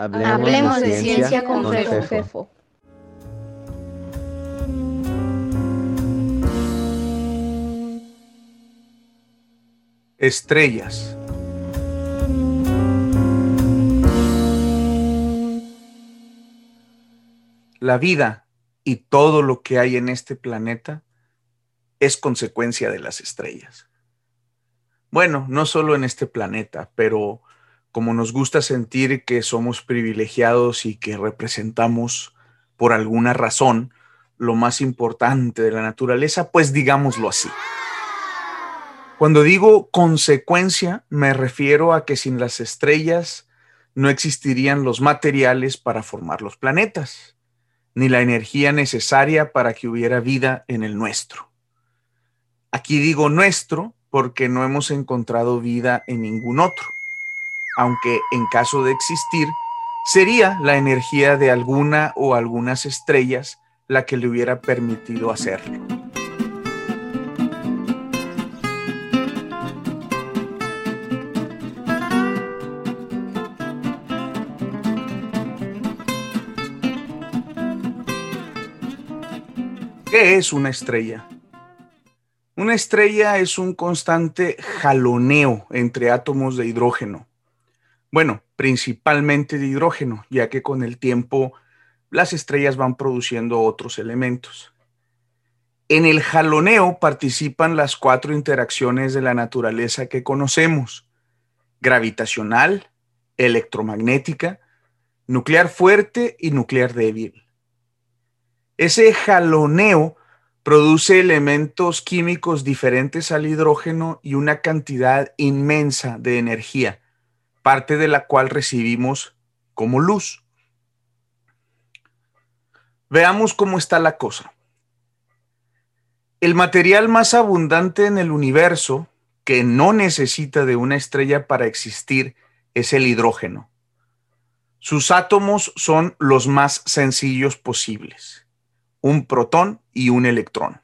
Hablemos, de, ciencia, con, Fefo. Estrellas. La vida y todo lo que hay en este planeta es consecuencia de las estrellas. Bueno, no solo en este planeta, pero como nos gusta sentir que somos privilegiados y que representamos por alguna razón lo más importante de la naturaleza, pues digámoslo así. Cuando digo consecuencia, me refiero a que sin las estrellas no existirían los materiales para formar los planetas, ni la energía necesaria para que hubiera vida en el nuestro. Aquí digo nuestro porque no hemos encontrado vida en ningún otro aunque en caso de existir, sería la energía de alguna o algunas estrellas la que le hubiera permitido hacerlo. ¿Qué es una estrella? Una estrella es un constante jaloneo entre átomos de hidrógeno bueno, principalmente de hidrógeno, ya que con el tiempo las estrellas van produciendo otros elementos. En el jaloneo participan las cuatro interacciones de la naturaleza que conocemos, gravitacional, electromagnética, nuclear fuerte y nuclear débil. Ese jaloneo produce elementos químicos diferentes al hidrógeno y una cantidad inmensa de energía parte de la cual recibimos como luz. Veamos cómo está la cosa. El material más abundante en el universo, que no necesita de una estrella para existir, es el hidrógeno. Sus átomos son los más sencillos posibles, un protón y un electrón.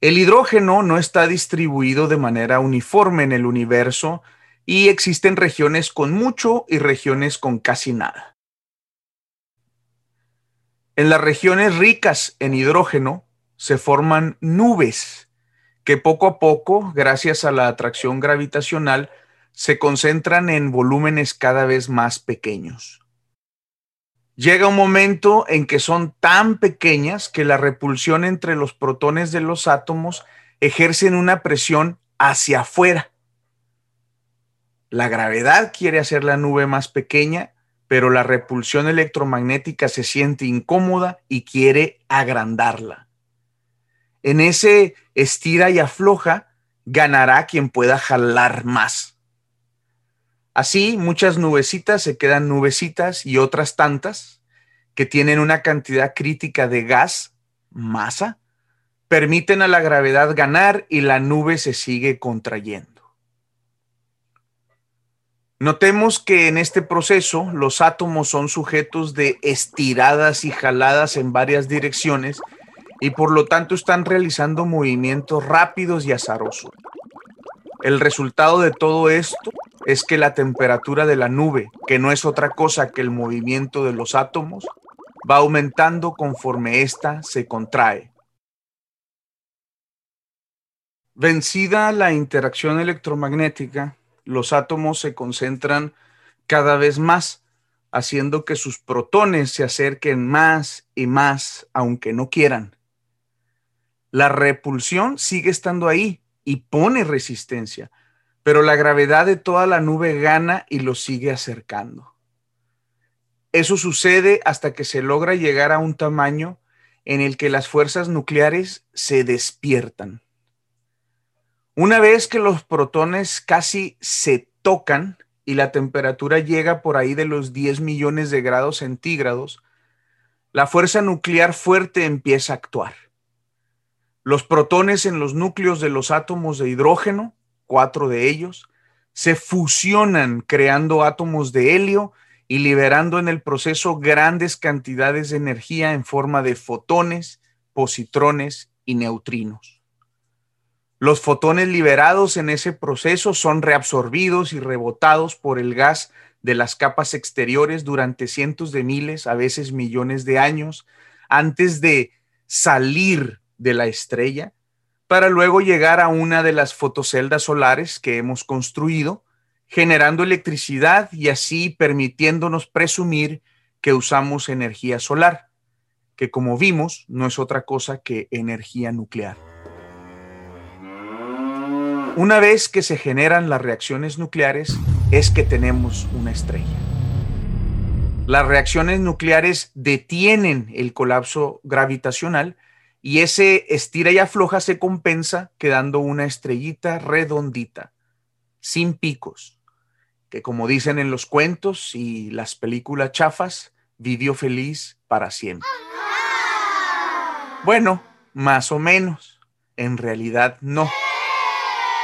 El hidrógeno no está distribuido de manera uniforme en el universo, y existen regiones con mucho y regiones con casi nada. En las regiones ricas en hidrógeno se forman nubes que poco a poco, gracias a la atracción gravitacional, se concentran en volúmenes cada vez más pequeños. Llega un momento en que son tan pequeñas que la repulsión entre los protones de los átomos ejercen una presión hacia afuera la gravedad quiere hacer la nube más pequeña, pero la repulsión electromagnética se siente incómoda y quiere agrandarla. En ese estira y afloja, ganará quien pueda jalar más. Así, muchas nubecitas se quedan nubecitas y otras tantas que tienen una cantidad crítica de gas, masa, permiten a la gravedad ganar y la nube se sigue contrayendo. Notemos que en este proceso los átomos son sujetos de estiradas y jaladas en varias direcciones y por lo tanto están realizando movimientos rápidos y azarosos. El resultado de todo esto es que la temperatura de la nube, que no es otra cosa que el movimiento de los átomos, va aumentando conforme ésta se contrae. Vencida la interacción electromagnética, los átomos se concentran cada vez más, haciendo que sus protones se acerquen más y más, aunque no quieran. La repulsión sigue estando ahí y pone resistencia, pero la gravedad de toda la nube gana y lo sigue acercando. Eso sucede hasta que se logra llegar a un tamaño en el que las fuerzas nucleares se despiertan. Una vez que los protones casi se tocan y la temperatura llega por ahí de los 10 millones de grados centígrados, la fuerza nuclear fuerte empieza a actuar. Los protones en los núcleos de los átomos de hidrógeno, cuatro de ellos, se fusionan creando átomos de helio y liberando en el proceso grandes cantidades de energía en forma de fotones, positrones y neutrinos. Los fotones liberados en ese proceso son reabsorbidos y rebotados por el gas de las capas exteriores durante cientos de miles, a veces millones de años, antes de salir de la estrella, para luego llegar a una de las fotoceldas solares que hemos construido, generando electricidad y así permitiéndonos presumir que usamos energía solar, que como vimos no es otra cosa que energía nuclear. Una vez que se generan las reacciones nucleares es que tenemos una estrella. Las reacciones nucleares detienen el colapso gravitacional y ese estira y afloja se compensa quedando una estrellita redondita, sin picos, que como dicen en los cuentos y las películas chafas, vivió feliz para siempre. Bueno, más o menos. En realidad no.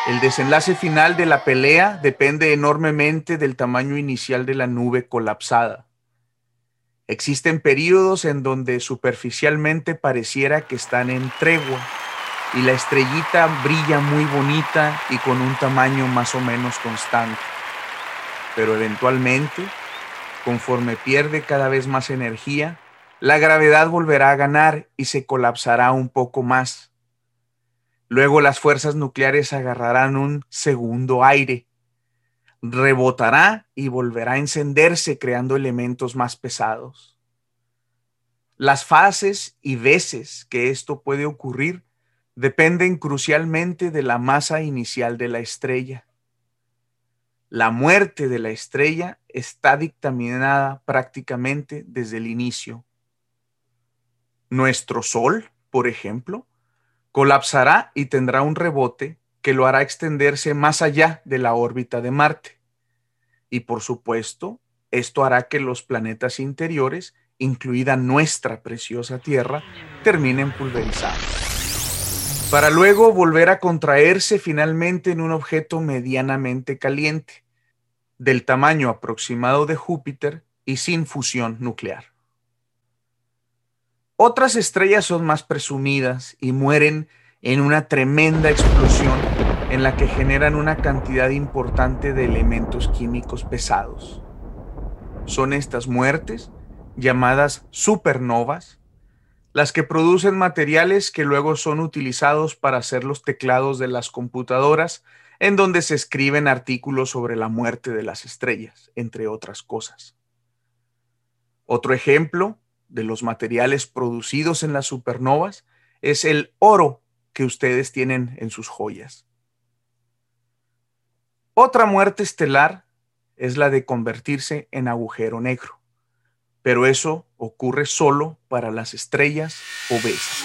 El desenlace final de la pelea depende enormemente del tamaño inicial de la nube colapsada. Existen periodos en donde superficialmente pareciera que están en tregua y la estrellita brilla muy bonita y con un tamaño más o menos constante. Pero eventualmente, conforme pierde cada vez más energía, la gravedad volverá a ganar y se colapsará un poco más. Luego las fuerzas nucleares agarrarán un segundo aire, rebotará y volverá a encenderse creando elementos más pesados. Las fases y veces que esto puede ocurrir dependen crucialmente de la masa inicial de la estrella. La muerte de la estrella está dictaminada prácticamente desde el inicio. Nuestro Sol, por ejemplo, colapsará y tendrá un rebote que lo hará extenderse más allá de la órbita de Marte. Y por supuesto, esto hará que los planetas interiores, incluida nuestra preciosa Tierra, terminen pulverizados. Para luego volver a contraerse finalmente en un objeto medianamente caliente, del tamaño aproximado de Júpiter y sin fusión nuclear. Otras estrellas son más presumidas y mueren en una tremenda explosión en la que generan una cantidad importante de elementos químicos pesados. Son estas muertes, llamadas supernovas, las que producen materiales que luego son utilizados para hacer los teclados de las computadoras en donde se escriben artículos sobre la muerte de las estrellas, entre otras cosas. Otro ejemplo de los materiales producidos en las supernovas es el oro que ustedes tienen en sus joyas. Otra muerte estelar es la de convertirse en agujero negro, pero eso ocurre solo para las estrellas obesas.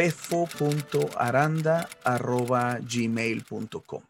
fefo.aranda.gmail.com.